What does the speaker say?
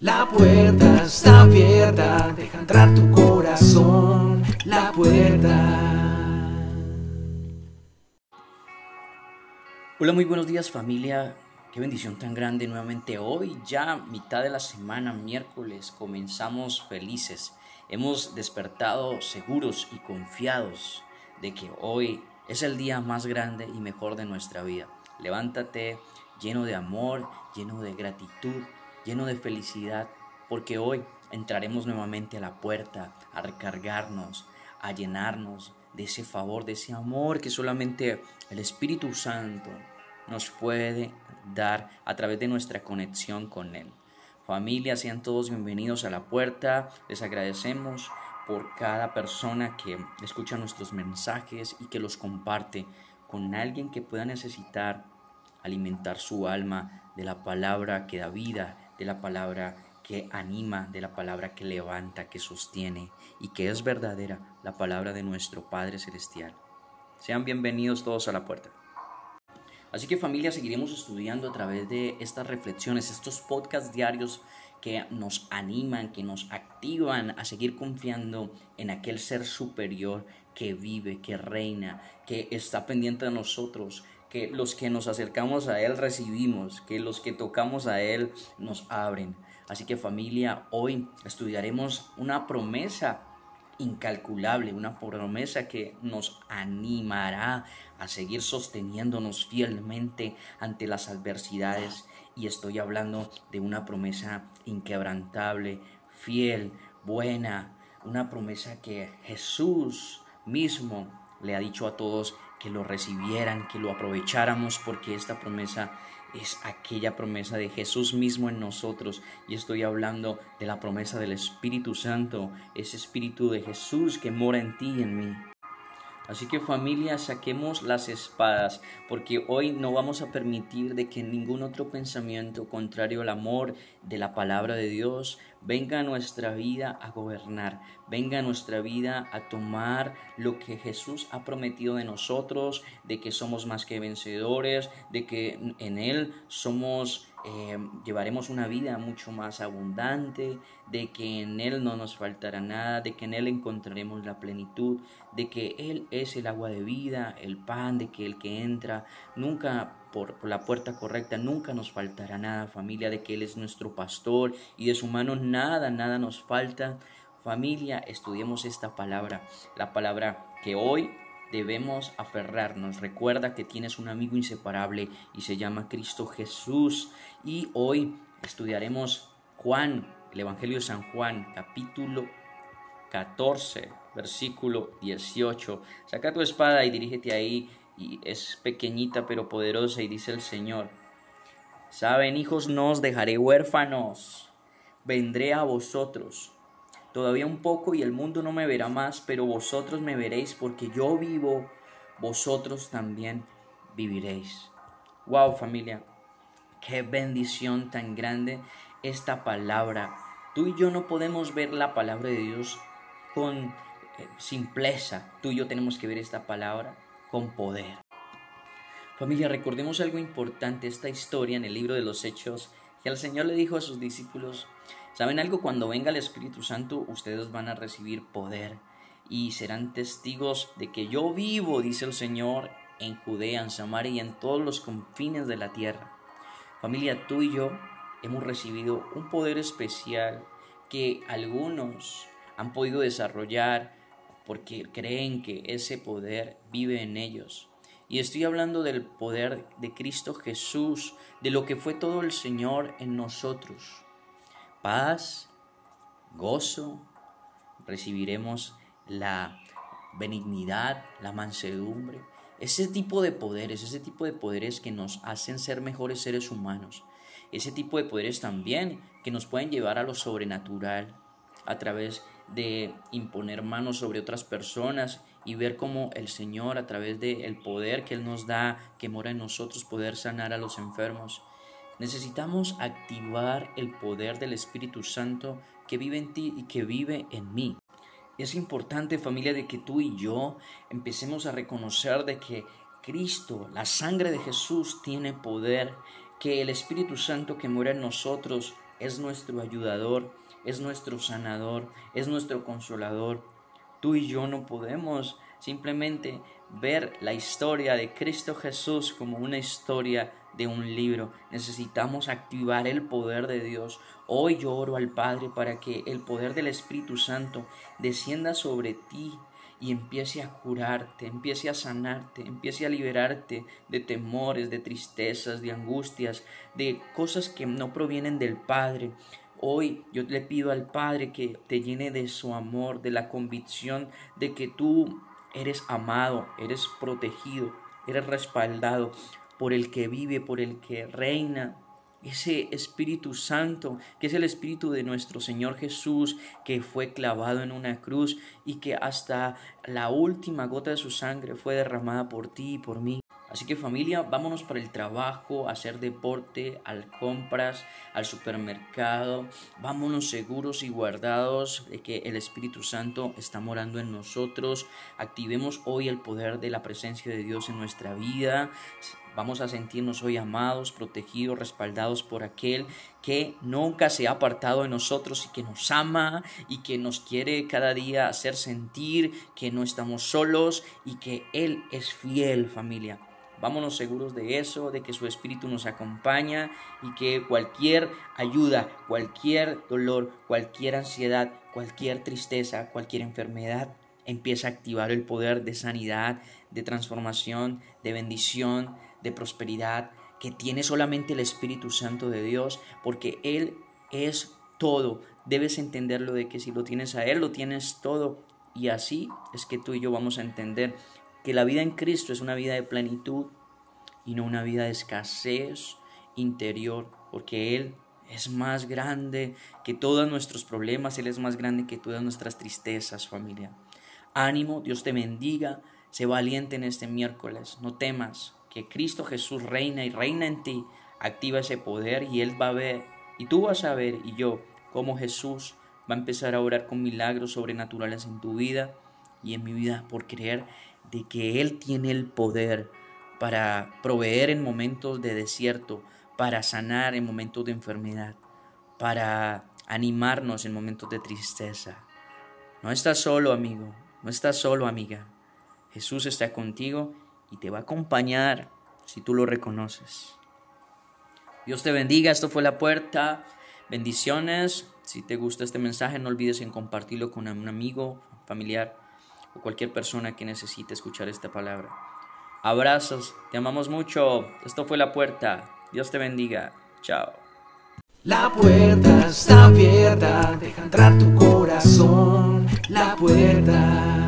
La puerta está abierta, deja entrar tu corazón. La puerta. Hola, muy buenos días familia. Qué bendición tan grande nuevamente hoy, ya mitad de la semana, miércoles, comenzamos felices. Hemos despertado seguros y confiados de que hoy es el día más grande y mejor de nuestra vida. Levántate lleno de amor, lleno de gratitud, lleno de felicidad, porque hoy entraremos nuevamente a la puerta a recargarnos, a llenarnos de ese favor, de ese amor que solamente el Espíritu Santo nos puede dar a través de nuestra conexión con Él. Familia, sean todos bienvenidos a la puerta. Les agradecemos por cada persona que escucha nuestros mensajes y que los comparte con alguien que pueda necesitar alimentar su alma de la palabra que da vida, de la palabra que anima, de la palabra que levanta, que sostiene y que es verdadera, la palabra de nuestro Padre Celestial. Sean bienvenidos todos a la puerta. Así que familia, seguiremos estudiando a través de estas reflexiones, estos podcasts diarios que nos animan, que nos activan a seguir confiando en aquel ser superior que vive, que reina, que está pendiente de nosotros, que los que nos acercamos a Él recibimos, que los que tocamos a Él nos abren. Así que familia, hoy estudiaremos una promesa incalculable, una promesa que nos animará a seguir sosteniéndonos fielmente ante las adversidades. Y estoy hablando de una promesa inquebrantable, fiel, buena, una promesa que Jesús mismo le ha dicho a todos que lo recibieran, que lo aprovecháramos, porque esta promesa es aquella promesa de Jesús mismo en nosotros. Y estoy hablando de la promesa del Espíritu Santo, ese Espíritu de Jesús que mora en ti y en mí. Así que familia, saquemos las espadas, porque hoy no vamos a permitir de que ningún otro pensamiento contrario al amor de la palabra de Dios venga a nuestra vida a gobernar, venga a nuestra vida a tomar lo que Jesús ha prometido de nosotros, de que somos más que vencedores, de que en Él somos eh, llevaremos una vida mucho más abundante, de que en Él no nos faltará nada, de que en Él encontraremos la plenitud, de que Él es el agua de vida, el pan, de que el que entra nunca por, por, la puerta correcta, nunca nos faltará nada, familia, de que Él es nuestro pastor y de su mano nada, nada nos falta. Familia, estudiemos esta palabra, la palabra que hoy debemos aferrarnos. Recuerda que tienes un amigo inseparable y se llama Cristo Jesús. Y hoy estudiaremos Juan, el Evangelio de San Juan, capítulo 14, versículo 18. Saca tu espada y dirígete ahí. Y es pequeñita pero poderosa y dice el Señor. Saben, hijos, no os dejaré huérfanos. Vendré a vosotros Todavía un poco y el mundo no me verá más, pero vosotros me veréis porque yo vivo, vosotros también viviréis. Wow familia, qué bendición tan grande esta palabra. Tú y yo no podemos ver la palabra de Dios con eh, simpleza. Tú y yo tenemos que ver esta palabra con poder. Familia, recordemos algo importante, esta historia en el libro de los Hechos, que el Señor le dijo a sus discípulos, ¿Saben algo? Cuando venga el Espíritu Santo, ustedes van a recibir poder y serán testigos de que yo vivo, dice el Señor, en Judea, en Samaria y en todos los confines de la tierra. Familia, tú y yo hemos recibido un poder especial que algunos han podido desarrollar porque creen que ese poder vive en ellos. Y estoy hablando del poder de Cristo Jesús, de lo que fue todo el Señor en nosotros paz, gozo, recibiremos la benignidad, la mansedumbre, ese tipo de poderes, ese tipo de poderes que nos hacen ser mejores seres humanos, ese tipo de poderes también que nos pueden llevar a lo sobrenatural a través de imponer manos sobre otras personas y ver cómo el Señor a través del poder que Él nos da, que mora en nosotros, poder sanar a los enfermos. Necesitamos activar el poder del Espíritu Santo que vive en ti y que vive en mí. Es importante familia de que tú y yo empecemos a reconocer de que Cristo, la sangre de Jesús tiene poder, que el Espíritu Santo que muere en nosotros es nuestro ayudador, es nuestro sanador, es nuestro consolador. Tú y yo no podemos simplemente ver la historia de Cristo Jesús como una historia de un libro. Necesitamos activar el poder de Dios. Hoy yo oro al Padre para que el poder del Espíritu Santo descienda sobre ti y empiece a curarte, empiece a sanarte, empiece a liberarte de temores, de tristezas, de angustias, de cosas que no provienen del Padre. Hoy yo le pido al Padre que te llene de su amor, de la convicción de que tú eres amado, eres protegido, eres respaldado por el que vive, por el que reina, ese Espíritu Santo, que es el Espíritu de nuestro Señor Jesús, que fue clavado en una cruz y que hasta la última gota de su sangre fue derramada por ti y por mí. Así que familia, vámonos para el trabajo, a hacer deporte, al compras, al supermercado. Vámonos seguros y guardados de que el Espíritu Santo está morando en nosotros. Activemos hoy el poder de la presencia de Dios en nuestra vida. Vamos a sentirnos hoy amados, protegidos, respaldados por aquel que nunca se ha apartado de nosotros y que nos ama y que nos quiere cada día hacer sentir que no estamos solos y que Él es fiel familia. Vámonos seguros de eso, de que su Espíritu nos acompaña y que cualquier ayuda, cualquier dolor, cualquier ansiedad, cualquier tristeza, cualquier enfermedad, empieza a activar el poder de sanidad, de transformación, de bendición, de prosperidad que tiene solamente el Espíritu Santo de Dios, porque Él es todo. Debes entenderlo de que si lo tienes a Él, lo tienes todo. Y así es que tú y yo vamos a entender que la vida en Cristo es una vida de plenitud y no una vida de escasez interior, porque Él es más grande que todos nuestros problemas, Él es más grande que todas nuestras tristezas, familia. Ánimo, Dios te bendiga, sé valiente en este miércoles, no temas, Cristo Jesús reina y reina en ti, activa ese poder y Él va a ver, y tú vas a ver, y yo, cómo Jesús va a empezar a orar con milagros sobrenaturales en tu vida y en mi vida por creer de que Él tiene el poder para proveer en momentos de desierto, para sanar en momentos de enfermedad, para animarnos en momentos de tristeza. No estás solo, amigo, no estás solo, amiga. Jesús está contigo y te va a acompañar si tú lo reconoces. Dios te bendiga, esto fue la puerta. Bendiciones. Si te gusta este mensaje, no olvides en compartirlo con un amigo, familiar o cualquier persona que necesite escuchar esta palabra. Abrazos, te amamos mucho. Esto fue la puerta. Dios te bendiga. Chao. La puerta está abierta, deja entrar tu corazón. La puerta